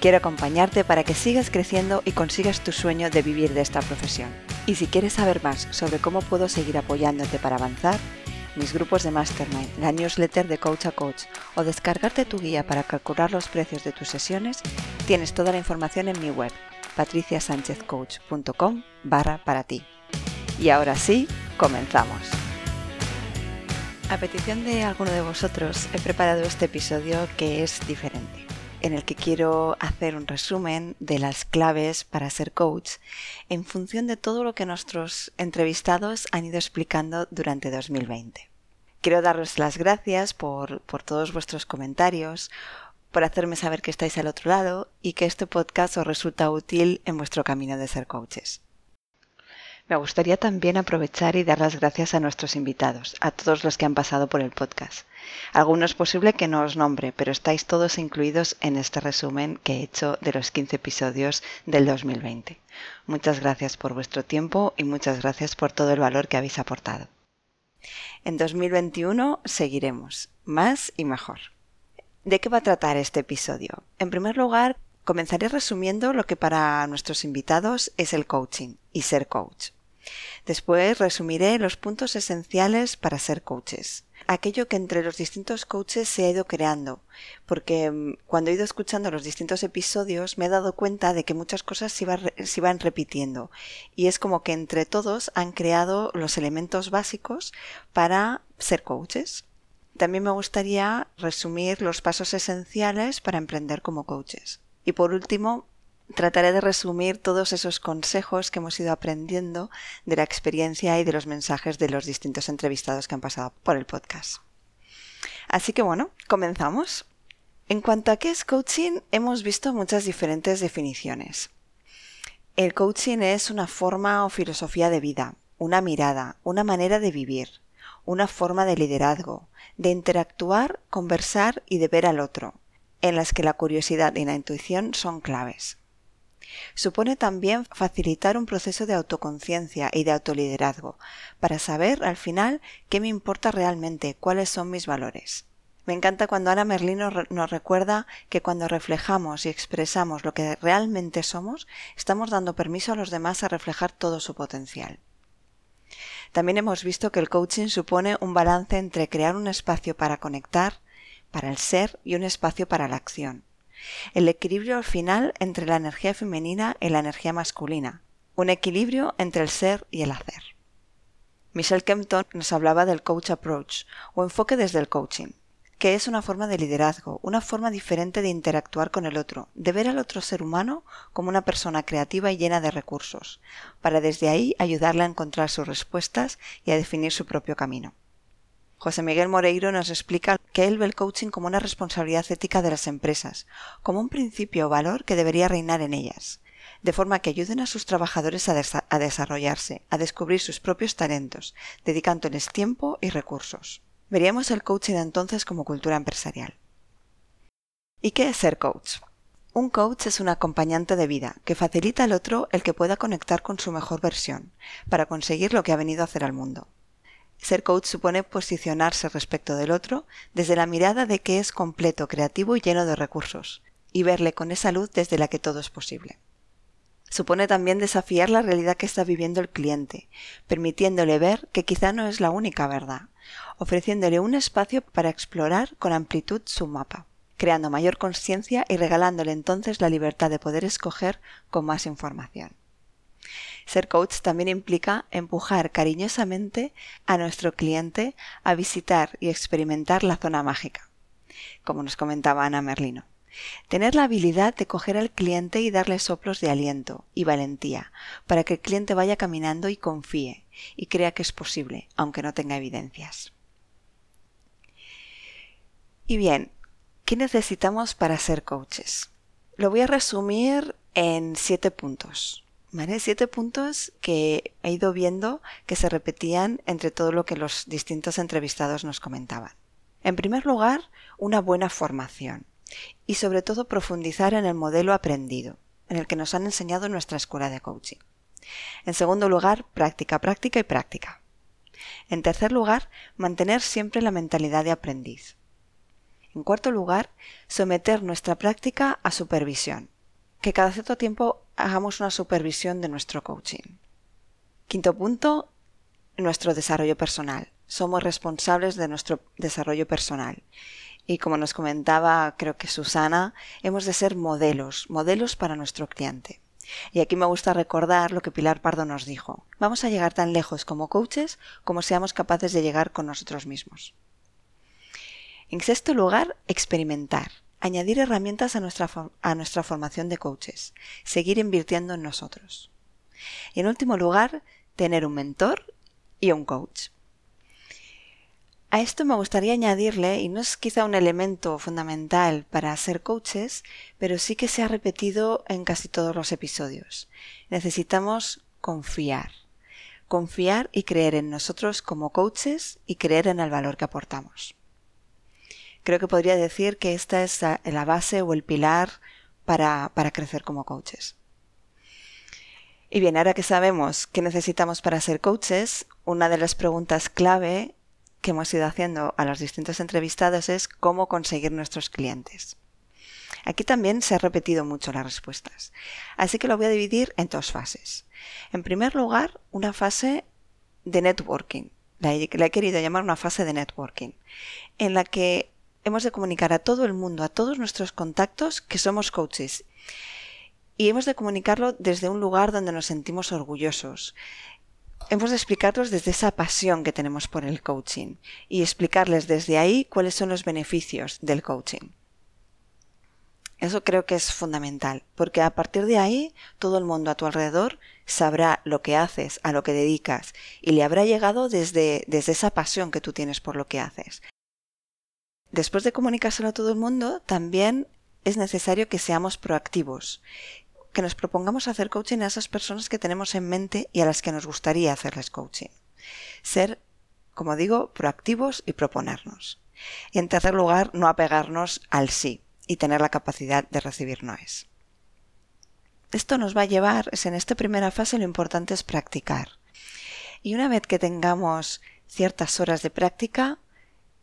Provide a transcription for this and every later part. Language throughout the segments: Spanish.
Quiero acompañarte para que sigas creciendo y consigas tu sueño de vivir de esta profesión. Y si quieres saber más sobre cómo puedo seguir apoyándote para avanzar, mis grupos de Mastermind, la newsletter de Coach a Coach o descargarte tu guía para calcular los precios de tus sesiones, tienes toda la información en mi web, patriciasanchezcoach.com barra para ti. Y ahora sí, comenzamos. A petición de alguno de vosotros, he preparado este episodio que es diferente en el que quiero hacer un resumen de las claves para ser coach en función de todo lo que nuestros entrevistados han ido explicando durante 2020. Quiero daros las gracias por, por todos vuestros comentarios, por hacerme saber que estáis al otro lado y que este podcast os resulta útil en vuestro camino de ser coaches. Me gustaría también aprovechar y dar las gracias a nuestros invitados, a todos los que han pasado por el podcast. Algunos es posible que no os nombre, pero estáis todos incluidos en este resumen que he hecho de los 15 episodios del 2020. Muchas gracias por vuestro tiempo y muchas gracias por todo el valor que habéis aportado. En 2021 seguiremos, más y mejor. ¿De qué va a tratar este episodio? En primer lugar, comenzaré resumiendo lo que para nuestros invitados es el coaching y ser coach. Después resumiré los puntos esenciales para ser coaches. Aquello que entre los distintos coaches se ha ido creando, porque mm, cuando he ido escuchando los distintos episodios me he dado cuenta de que muchas cosas se, se iban repitiendo y es como que entre todos han creado los elementos básicos para ser coaches. También me gustaría resumir los pasos esenciales para emprender como coaches. Y por último, trataré de resumir todos esos consejos que hemos ido aprendiendo de la experiencia y de los mensajes de los distintos entrevistados que han pasado por el podcast. Así que bueno, comenzamos. En cuanto a qué es coaching, hemos visto muchas diferentes definiciones. El coaching es una forma o filosofía de vida, una mirada, una manera de vivir, una forma de liderazgo, de interactuar, conversar y de ver al otro, en las que la curiosidad y la intuición son claves. Supone también facilitar un proceso de autoconciencia y de autoliderazgo, para saber al final qué me importa realmente, cuáles son mis valores. Me encanta cuando Ana Merlino nos recuerda que cuando reflejamos y expresamos lo que realmente somos, estamos dando permiso a los demás a reflejar todo su potencial. También hemos visto que el coaching supone un balance entre crear un espacio para conectar, para el ser y un espacio para la acción el equilibrio al final entre la energía femenina y la energía masculina, un equilibrio entre el ser y el hacer. Michelle Kempton nos hablaba del coach approach o enfoque desde el coaching, que es una forma de liderazgo, una forma diferente de interactuar con el otro, de ver al otro ser humano como una persona creativa y llena de recursos, para desde ahí ayudarle a encontrar sus respuestas y a definir su propio camino. José Miguel Moreiro nos explica que él ve el coaching como una responsabilidad ética de las empresas, como un principio o valor que debería reinar en ellas, de forma que ayuden a sus trabajadores a, desarrollarse, a descubrir sus propios talentos, dedicándoles tiempo y recursos. Veríamos el coaching entonces como cultura empresarial. ¿Y qué es ser coach? Un coach es un acompañante de vida que facilita al otro el que pueda conectar con su mejor versión para conseguir lo que ha venido a hacer al mundo. Ser coach supone posicionarse respecto del otro desde la mirada de que es completo, creativo y lleno de recursos, y verle con esa luz desde la que todo es posible. Supone también desafiar la realidad que está viviendo el cliente, permitiéndole ver que quizá no es la única verdad, ofreciéndole un espacio para explorar con amplitud su mapa, creando mayor conciencia y regalándole entonces la libertad de poder escoger con más información. Ser coach también implica empujar cariñosamente a nuestro cliente a visitar y experimentar la zona mágica, como nos comentaba Ana Merlino. Tener la habilidad de coger al cliente y darle soplos de aliento y valentía para que el cliente vaya caminando y confíe y crea que es posible, aunque no tenga evidencias. Y bien, ¿qué necesitamos para ser coaches? Lo voy a resumir en siete puntos. Siete puntos que he ido viendo que se repetían entre todo lo que los distintos entrevistados nos comentaban. En primer lugar, una buena formación y sobre todo profundizar en el modelo aprendido, en el que nos han enseñado en nuestra escuela de coaching. En segundo lugar, práctica, práctica y práctica. En tercer lugar, mantener siempre la mentalidad de aprendiz. En cuarto lugar, someter nuestra práctica a supervisión. Que cada cierto tiempo hagamos una supervisión de nuestro coaching. Quinto punto, nuestro desarrollo personal. Somos responsables de nuestro desarrollo personal. Y como nos comentaba, creo que Susana, hemos de ser modelos, modelos para nuestro cliente. Y aquí me gusta recordar lo que Pilar Pardo nos dijo. Vamos a llegar tan lejos como coaches como seamos capaces de llegar con nosotros mismos. En sexto lugar, experimentar. Añadir herramientas a nuestra, formación de coaches. Seguir invirtiendo en nosotros. Y en último lugar, tener un mentor y un coach. A esto me gustaría añadirle, y no es quizá un elemento fundamental para ser coaches, pero sí que se ha repetido en casi todos los episodios. Necesitamos confiar. Confiar y creer en nosotros como coaches y creer en el valor que aportamos. Creo que podría decir que esta es la base o el pilar para, para crecer como coaches. Y bien, ahora que sabemos qué necesitamos para ser coaches, una de las preguntas clave que hemos ido haciendo a los distintos entrevistados es cómo conseguir nuestros clientes. Aquí también se ha repetido mucho las respuestas, así que lo voy a dividir en dos fases. En primer lugar, una fase de networking, la he, la he querido llamar una fase de networking, en la que hemos de comunicar a todo el mundo, a todos nuestros contactos, que somos coaches. Y hemos de comunicarlo desde un lugar donde nos sentimos orgullosos, hemos de explicarlos desde esa pasión que tenemos por el coaching y explicarles desde ahí cuáles son los beneficios del coaching. Eso creo que es fundamental, porque a partir de ahí todo el mundo a tu alrededor sabrá lo que haces, a lo que dedicas, y le habrá llegado desde, desde esa pasión que tú tienes por lo que haces. Después de comunicárselo a todo el mundo, también es necesario que seamos proactivos, que nos propongamos hacer coaching a esas personas que tenemos en mente y a las que nos gustaría hacerles coaching. Ser, como digo, proactivos y proponernos. Y en tercer lugar, no apegarnos al sí y tener la capacidad de recibir noes. Esto nos va a llevar, es en esta primera fase lo importante es practicar. Y una vez que tengamos ciertas horas de práctica,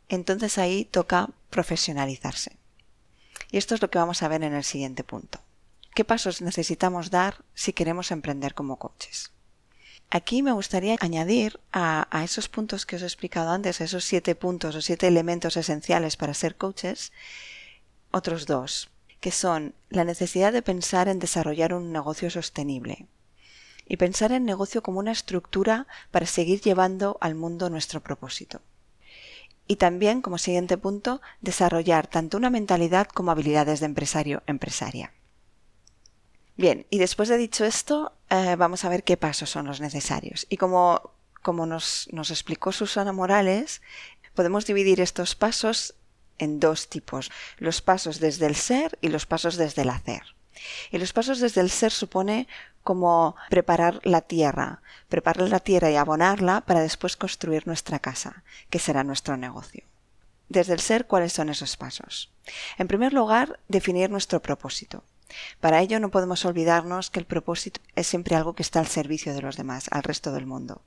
entonces ahí toca profesionalizarse. Y esto es lo que vamos a ver en el siguiente punto. ¿Qué pasos necesitamos dar si queremos emprender como coaches? Aquí me gustaría añadir a, esos puntos que os he explicado antes, a esos siete puntos o siete elementos esenciales para ser coaches, otros dos, que son la necesidad de pensar en desarrollar un negocio sostenible y pensar en negocio como una estructura para seguir llevando al mundo nuestro propósito. Y también, como siguiente punto, desarrollar tanto una mentalidad como habilidades de empresario-empresaria. Bien, y después de dicho esto, eh, vamos a ver qué pasos son los necesarios. Y como, como nos, nos explicó Susana Morales, podemos dividir estos pasos en dos tipos, los pasos desde el ser y los pasos desde el hacer. Y los pasos desde el ser supone como preparar la tierra, preparar la tierra y abonarla para después construir nuestra casa, que será nuestro negocio. Desde el ser, ¿cuáles son esos pasos? En primer lugar, definir nuestro propósito. Para ello no podemos olvidarnos que el propósito es siempre algo que está al servicio de los demás, al resto del mundo.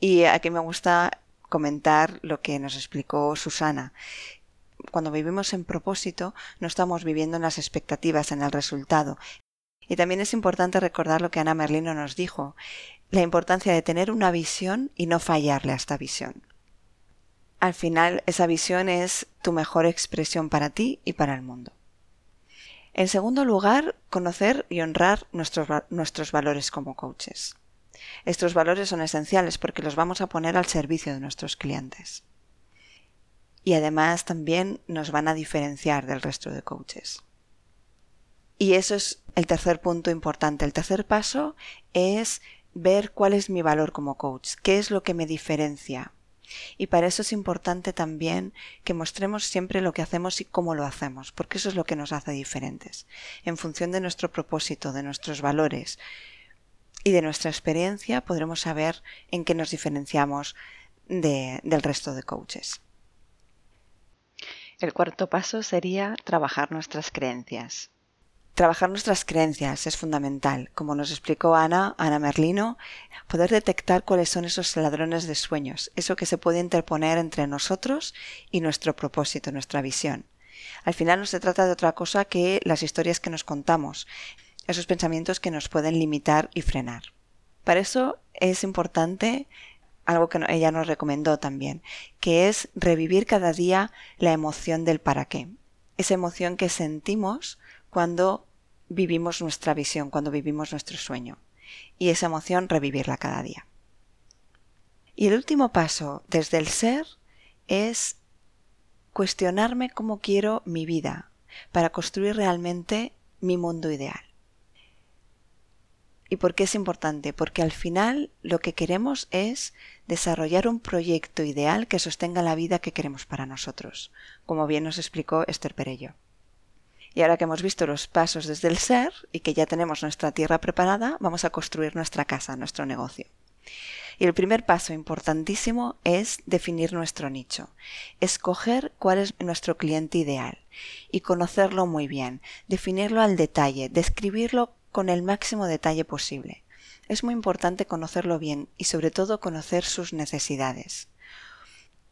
Y aquí me gusta comentar lo que nos explicó Susana. Cuando vivimos en propósito, no estamos viviendo en las expectativas, en el resultado. Y también es importante recordar lo que Ana Merlino nos dijo, la importancia de tener una visión y no fallarle a esta visión. Al final, esa visión es tu mejor expresión para ti y para el mundo. En segundo lugar, conocer y honrar nuestros, nuestros valores como coaches. Estos valores son esenciales porque los vamos a poner al servicio de nuestros clientes. Y además también nos van a diferenciar del resto de coaches. Y eso es el tercer punto importante. El tercer paso es ver cuál es mi valor como coach, qué es lo que me diferencia, y para eso es importante también que mostremos siempre lo que hacemos y cómo lo hacemos, porque eso es lo que nos hace diferentes. En función de nuestro propósito, de nuestros valores, y de nuestra experiencia podremos saber en qué nos diferenciamos del resto de coaches. El cuarto paso sería trabajar nuestras creencias. Trabajar nuestras creencias es fundamental. Como nos explicó Ana, Ana Merlino, poder detectar cuáles son esos ladrones de sueños, eso que se puede interponer entre nosotros y nuestro propósito, nuestra visión. Al final no se trata de otra cosa que las historias que nos contamos, esos pensamientos que nos pueden limitar y frenar. Para eso es importante algo que ella nos recomendó también, que es revivir cada día la emoción del para qué. Esa emoción que sentimos cuando vivimos nuestra visión, cuando vivimos nuestro sueño. Y esa emoción revivirla cada día. Y el último paso desde el ser es cuestionarme cómo quiero mi vida para construir realmente mi mundo ideal. ¿Y por qué es importante? Porque al final lo que queremos es desarrollar un proyecto ideal que sostenga la vida que queremos para nosotros, como bien nos explicó Esther Perello. Y ahora que hemos visto los pasos desde el ser y que ya tenemos nuestra tierra preparada, vamos a construir nuestra casa, nuestro negocio. Y el primer paso importantísimo es definir nuestro nicho, escoger cuál es nuestro cliente ideal y conocerlo muy bien, definirlo al detalle, describirlo con el máximo detalle posible. Es muy importante conocerlo bien y sobre todo conocer sus necesidades.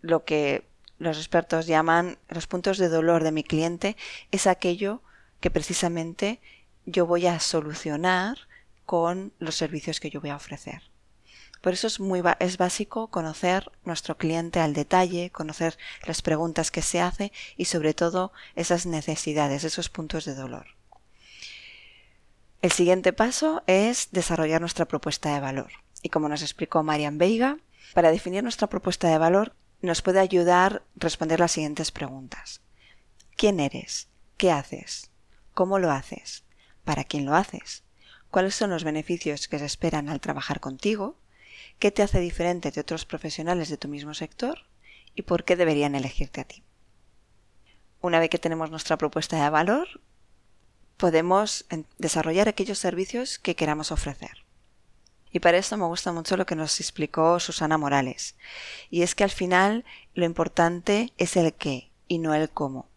Lo que los expertos llaman los puntos de dolor de mi cliente es aquello que precisamente yo voy a solucionar con los servicios que yo voy a ofrecer. Por eso es muy es básico conocer nuestro cliente al detalle, conocer las preguntas que se hace y sobre todo esas necesidades, esos puntos de dolor. El siguiente paso es desarrollar nuestra propuesta de valor. Y como nos explicó Marian Veiga, para definir nuestra propuesta de valor nos puede ayudar responder las siguientes preguntas. ¿Quién eres? ¿Qué haces? ¿Cómo lo haces? ¿Para quién lo haces? ¿Cuáles son los beneficios que se esperan al trabajar contigo? ¿Qué te hace diferente de otros profesionales de tu mismo sector? ¿Y por qué deberían elegirte a ti? Una vez que tenemos nuestra propuesta de valor, podemos desarrollar aquellos servicios que queramos ofrecer. Y para esto me gusta mucho lo que nos explicó Susana Morales. Y es que al final lo importante es el qué y no el cómo.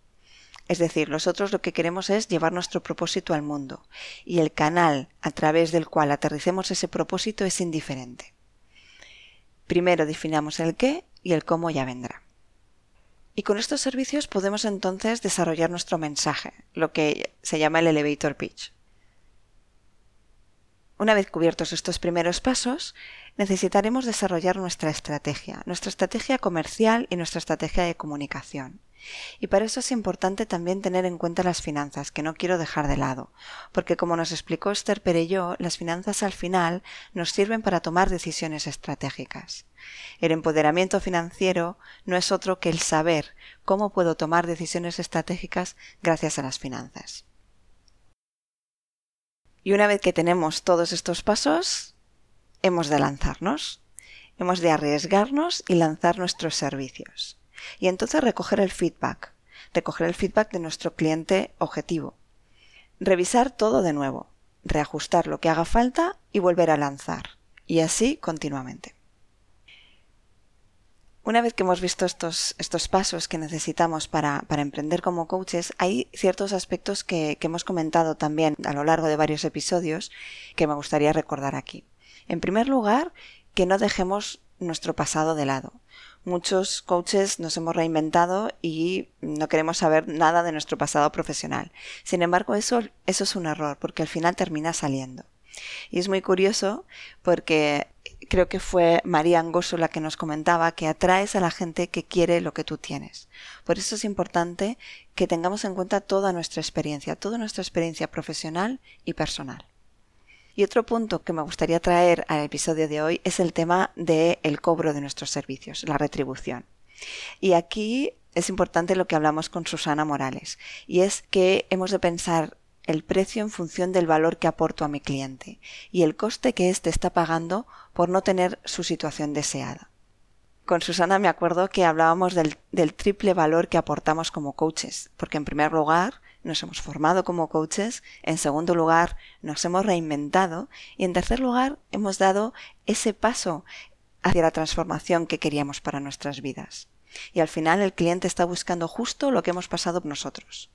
Es decir, nosotros lo que queremos es llevar nuestro propósito al mundo y el canal a través del cual aterricemos ese propósito es indiferente. Primero definamos el qué y el cómo ya vendrá. Y con estos servicios podemos entonces desarrollar nuestro mensaje, lo que se llama el elevator pitch. Una vez cubiertos estos primeros pasos, necesitaremos desarrollar nuestra estrategia, nuestra estrategia comercial y nuestra estrategia de comunicación. Y para eso es importante también tener en cuenta las finanzas, que no quiero dejar de lado, porque como nos explicó Esther Perelló, las finanzas al final nos sirven para tomar decisiones estratégicas. El empoderamiento financiero no es otro que el saber cómo puedo tomar decisiones estratégicas gracias a las finanzas. Y una vez que tenemos todos estos pasos, hemos de lanzarnos, hemos de arriesgarnos y lanzar nuestros servicios. Y entonces recoger el feedback, recoger el feedback de nuestro cliente objetivo. Revisar todo de nuevo, reajustar lo que haga falta y volver a lanzar. Y así continuamente. Una vez que hemos visto estos, estos pasos que necesitamos para, emprender como coaches, hay ciertos aspectos que, que hemos comentado también a lo largo de varios episodios que me gustaría recordar aquí. En primer lugar, que no dejemos nuestro pasado de lado. Muchos coaches nos hemos reinventado y no queremos saber nada de nuestro pasado profesional. Sin embargo, eso, eso es un error porque al final termina saliendo. Y es muy curioso porque creo que fue María Angoso la que nos comentaba que atraes a la gente que quiere lo que tú tienes. Por eso es importante que tengamos en cuenta toda nuestra experiencia, toda nuestra experiencia profesional y personal. Y otro punto que me gustaría traer al episodio de hoy es el tema del el cobro de nuestros servicios, la retribución. Y aquí es importante lo que hablamos con Susana Morales, y es que hemos de pensar el precio en función del valor que aporto a mi cliente y el coste que éste está pagando por no tener su situación deseada. Con Susana me acuerdo que hablábamos del, del triple valor que aportamos como coaches, porque en primer lugar nos hemos formado como coaches, en segundo lugar, nos hemos reinventado y en tercer lugar, hemos dado ese paso hacia la transformación que queríamos para nuestras vidas. Y al final el cliente está buscando justo lo que hemos pasado nosotros.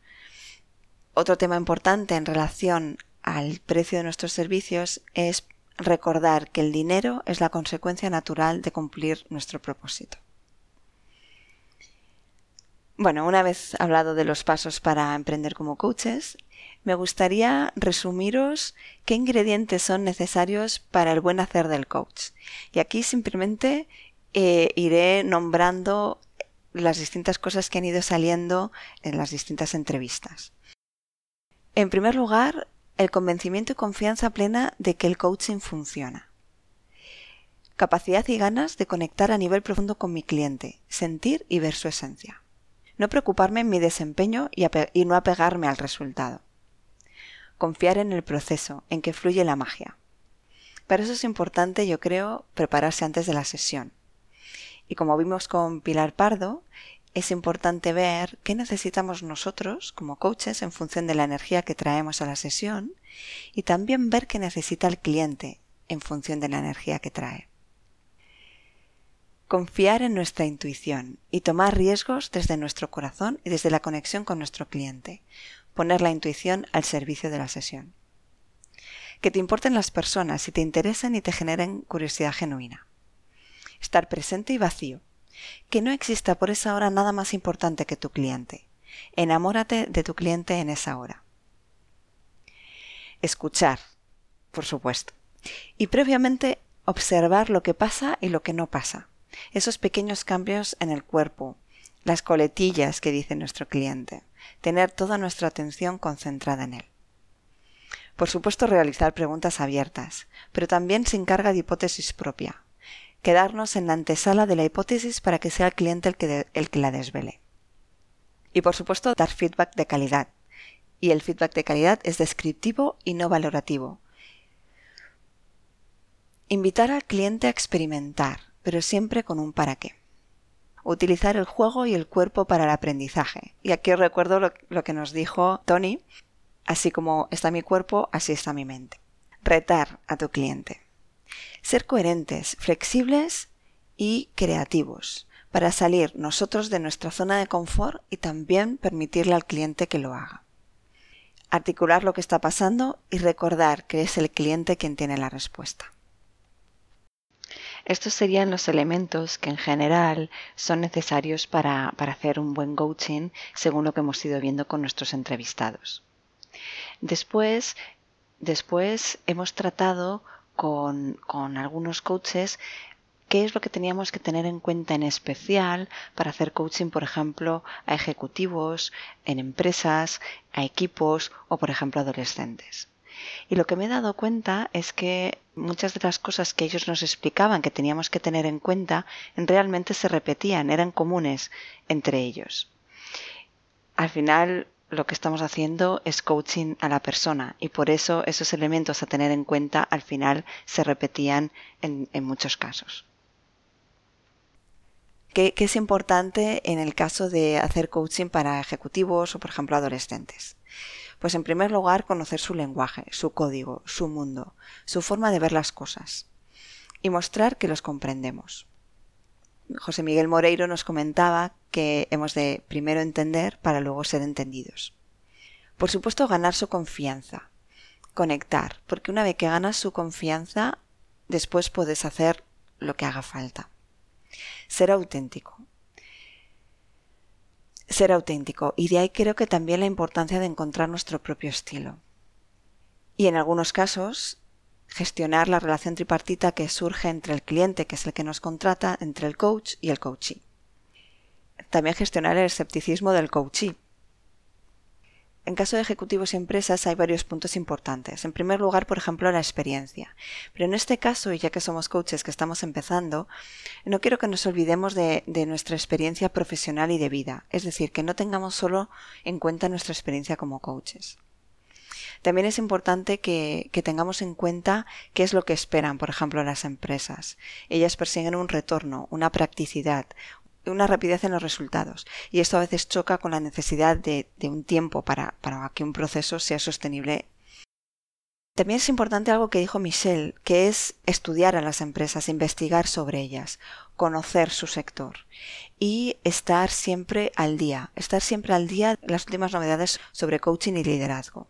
Otro tema importante en relación al precio de nuestros servicios es recordar que el dinero es la consecuencia natural de cumplir nuestro propósito. Bueno, una vez hablado de los pasos para emprender como coaches, me gustaría resumiros qué ingredientes son necesarios para el buen hacer del coach. Y aquí simplemente eh, iré nombrando las distintas cosas que han ido saliendo en las distintas entrevistas. En primer lugar, el convencimiento y confianza plena de que el coaching funciona. Capacidad y ganas de conectar a nivel profundo con mi cliente, sentir y ver su esencia. No preocuparme en mi desempeño y, no apegarme al resultado. Confiar en el proceso, en que fluye la magia. Para eso es importante, yo creo, prepararse antes de la sesión. Y como vimos con Pilar Pardo, es importante ver qué necesitamos nosotros como coaches en función de la energía que traemos a la sesión y también ver qué necesita el cliente en función de la energía que trae. Confiar en nuestra intuición y tomar riesgos desde nuestro corazón y desde la conexión con nuestro cliente. Poner la intuición al servicio de la sesión. Que te importen las personas y te interesen y te generen curiosidad genuina. Estar presente y vacío que no exista por esa hora nada más importante que tu cliente. Enamórate de tu cliente en esa hora. Escuchar, por supuesto. Y previamente observar lo que pasa y lo que no pasa. Esos pequeños cambios en el cuerpo, las coletillas que dice nuestro cliente. Tener toda nuestra atención concentrada en él. Por supuesto, realizar preguntas abiertas, pero también sin carga de hipótesis propia quedarnos en la antesala de la hipótesis para que sea el cliente el que, el que la desvele. Y por supuesto, dar feedback de calidad. Y el feedback de calidad es descriptivo y no valorativo. Invitar al cliente a experimentar, pero siempre con un para qué. Utilizar el juego y el cuerpo para el aprendizaje. Y aquí recuerdo lo que nos dijo Tony, así como está mi cuerpo, así está mi mente. Retar a tu cliente. Ser coherentes, flexibles y creativos para salir nosotros de nuestra zona de confort y también permitirle al cliente que lo haga. Articular lo que está pasando y recordar que es el cliente quien tiene la respuesta. Estos serían los elementos que en general son necesarios para, para, hacer un buen coaching según lo que hemos ido viendo con nuestros entrevistados. Después, después hemos tratado con, algunos coaches qué es lo que teníamos que tener en cuenta en especial para hacer coaching, por ejemplo, a ejecutivos, en empresas, a equipos o, por ejemplo, adolescentes. Y lo que me he dado cuenta es que muchas de las cosas que ellos nos explicaban que teníamos que tener en cuenta realmente se repetían, eran comunes entre ellos. Al final, lo que estamos haciendo es coaching a la persona y por eso esos elementos a tener en cuenta al final se repetían en, muchos casos. ¿Qué, es importante en el caso de hacer coaching para ejecutivos o, por ejemplo, adolescentes? Pues en primer lugar, conocer su lenguaje, su código, su mundo, su forma de ver las cosas y mostrar que los comprendemos. José Miguel Moreiro nos comentaba que hemos de primero entender para luego ser entendidos. Por supuesto, ganar su confianza, conectar, porque una vez que ganas su confianza, después puedes hacer lo que haga falta. Ser auténtico. Ser auténtico. Y de ahí creo que también la importancia de encontrar nuestro propio estilo. Y en algunos casos, gestionar la relación tripartita que surge entre el cliente, que es el que nos contrata, entre el coach y el coachee. También gestionar el escepticismo del coachee. En caso de ejecutivos y empresas hay varios puntos importantes. En primer lugar, por ejemplo, la experiencia. Pero en este caso, y ya que somos coaches que estamos empezando, no quiero que nos olvidemos de, nuestra experiencia profesional y de vida. Es decir, que no tengamos solo en cuenta nuestra experiencia como coaches. También es importante que, tengamos en cuenta qué es lo que esperan, por ejemplo, las empresas. Ellas persiguen un retorno, una practicidad, una rapidez en los resultados. Y esto a veces choca con la necesidad de, un tiempo para, para que un proceso sea sostenible también es importante algo que dijo Michelle, que es estudiar a las empresas, investigar sobre ellas, conocer su sector y estar siempre al día, estar siempre al día las últimas novedades sobre coaching y liderazgo.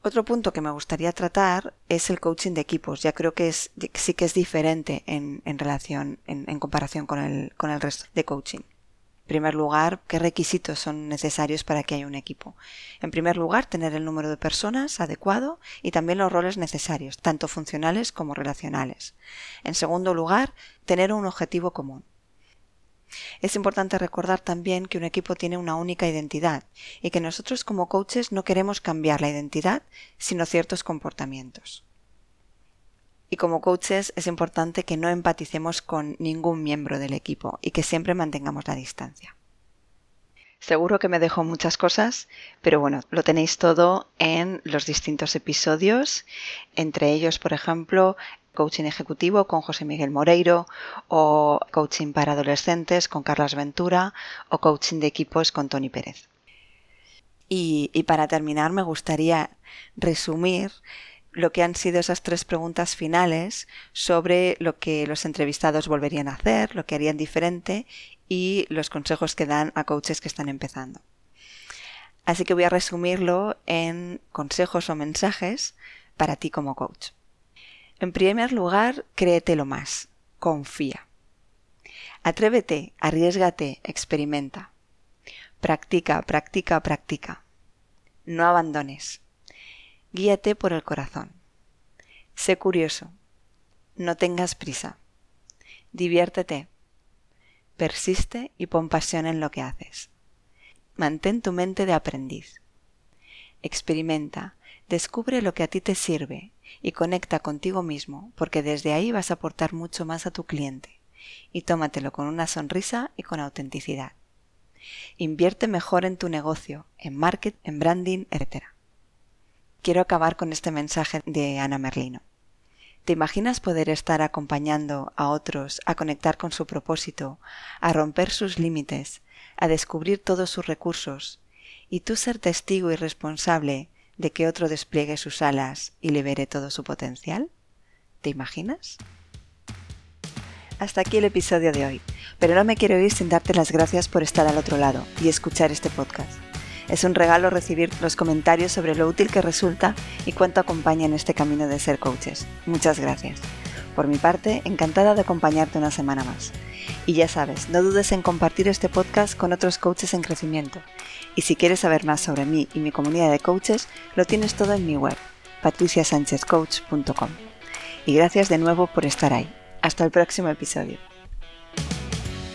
Otro punto que me gustaría tratar es el coaching de equipos. Ya creo que es, sí que es diferente en, relación, en, comparación con el, con el resto de coaching. En primer lugar, ¿qué requisitos son necesarios para que haya un equipo? En primer lugar, tener el número de personas adecuado y también los roles necesarios, tanto funcionales como relacionales. En segundo lugar, tener un objetivo común. Es importante recordar también que un equipo tiene una única identidad y que nosotros como coaches no queremos cambiar la identidad, sino ciertos comportamientos. Y como coaches es importante que no empaticemos con ningún miembro del equipo y que siempre mantengamos la distancia. Seguro que me dejo muchas cosas, pero bueno, lo tenéis todo en los distintos episodios, entre ellos, por ejemplo, coaching ejecutivo con José Miguel Moreiro, o coaching para adolescentes con Carlas Ventura, o coaching de equipos con Tony Pérez. Y, y para terminar, me gustaría resumir lo que han sido esas tres preguntas finales sobre lo que los entrevistados volverían a hacer, lo que harían diferente y los consejos que dan a coaches que están empezando. Así que voy a resumirlo en consejos o mensajes para ti como coach. En primer lugar, créetelo más, confía. Atrévete, arriesgate, experimenta. Practica, practica, practica. No abandones. Guíate por el corazón. Sé curioso. No tengas prisa. Diviértete. Persiste y pon pasión en lo que haces. Mantén tu mente de aprendiz. Experimenta, descubre lo que a ti te sirve y conecta contigo mismo porque desde ahí vas a aportar mucho más a tu cliente y tómatelo con una sonrisa y con autenticidad. Invierte mejor en tu negocio, en marketing, en branding, etc quiero acabar con este mensaje de Ana Merlino. ¿Te imaginas poder estar acompañando a otros a conectar con su propósito, a romper sus límites, a descubrir todos sus recursos, y tú ser testigo y responsable de que otro despliegue sus alas y libere todo su potencial? ¿Te imaginas? Hasta aquí el episodio de hoy, pero no me quiero ir sin darte las gracias por estar al otro lado y escuchar este podcast. Es un regalo recibir los comentarios sobre lo útil que resulta y cuánto acompaña en este camino de ser coaches. Muchas gracias. Por mi parte, encantada de acompañarte una semana más. Y ya sabes, no dudes en compartir este podcast con otros coaches en crecimiento. Y si quieres saber más sobre mí y mi comunidad de coaches, lo tienes todo en mi web, patriciasanchezcoach.com. Y gracias de nuevo por estar ahí. Hasta el próximo episodio.